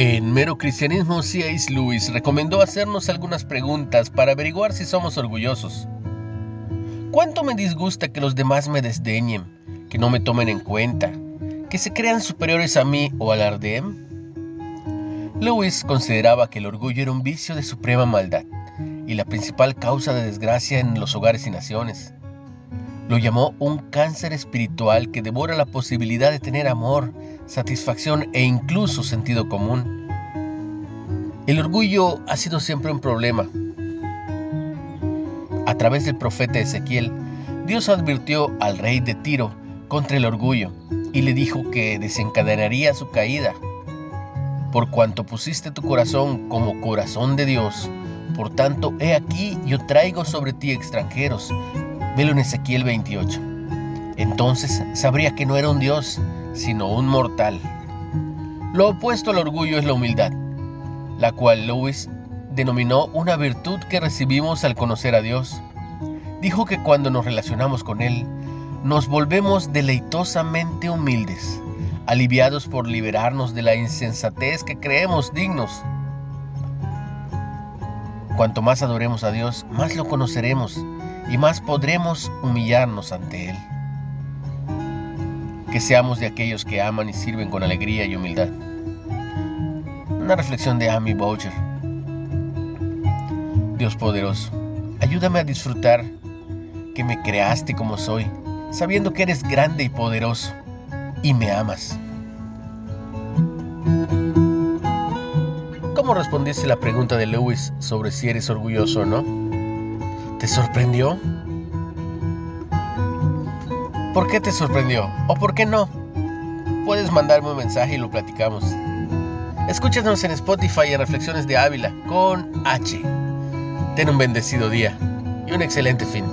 primero cristianismo C.S. Lewis recomendó hacernos algunas preguntas para averiguar si somos orgullosos. ¿Cuánto me disgusta que los demás me desdeñen, que no me tomen en cuenta, que se crean superiores a mí o alardeen? Lewis consideraba que el orgullo era un vicio de suprema maldad y la principal causa de desgracia en los hogares y naciones. Lo llamó un cáncer espiritual que devora la posibilidad de tener amor, satisfacción e incluso sentido común. El orgullo ha sido siempre un problema. A través del profeta Ezequiel, Dios advirtió al rey de Tiro contra el orgullo y le dijo que desencadenaría su caída por cuanto pusiste tu corazón como corazón de Dios. Por tanto, he aquí yo traigo sobre ti extranjeros. Velo en Ezequiel 28. Entonces sabría que no era un Dios, sino un mortal. Lo opuesto al orgullo es la humildad, la cual Lewis denominó una virtud que recibimos al conocer a Dios. Dijo que cuando nos relacionamos con Él, nos volvemos deleitosamente humildes aliviados por liberarnos de la insensatez que creemos dignos. Cuanto más adoremos a Dios, más lo conoceremos y más podremos humillarnos ante Él. Que seamos de aquellos que aman y sirven con alegría y humildad. Una reflexión de Amy Boucher. Dios poderoso, ayúdame a disfrutar que me creaste como soy, sabiendo que eres grande y poderoso y me amas. ¿Cómo respondiste la pregunta de Lewis sobre si eres orgulloso o no? ¿Te sorprendió? ¿Por qué te sorprendió? ¿O por qué no? Puedes mandarme un mensaje y lo platicamos. Escúchanos en Spotify en Reflexiones de Ávila con H. Ten un bendecido día y un excelente fin.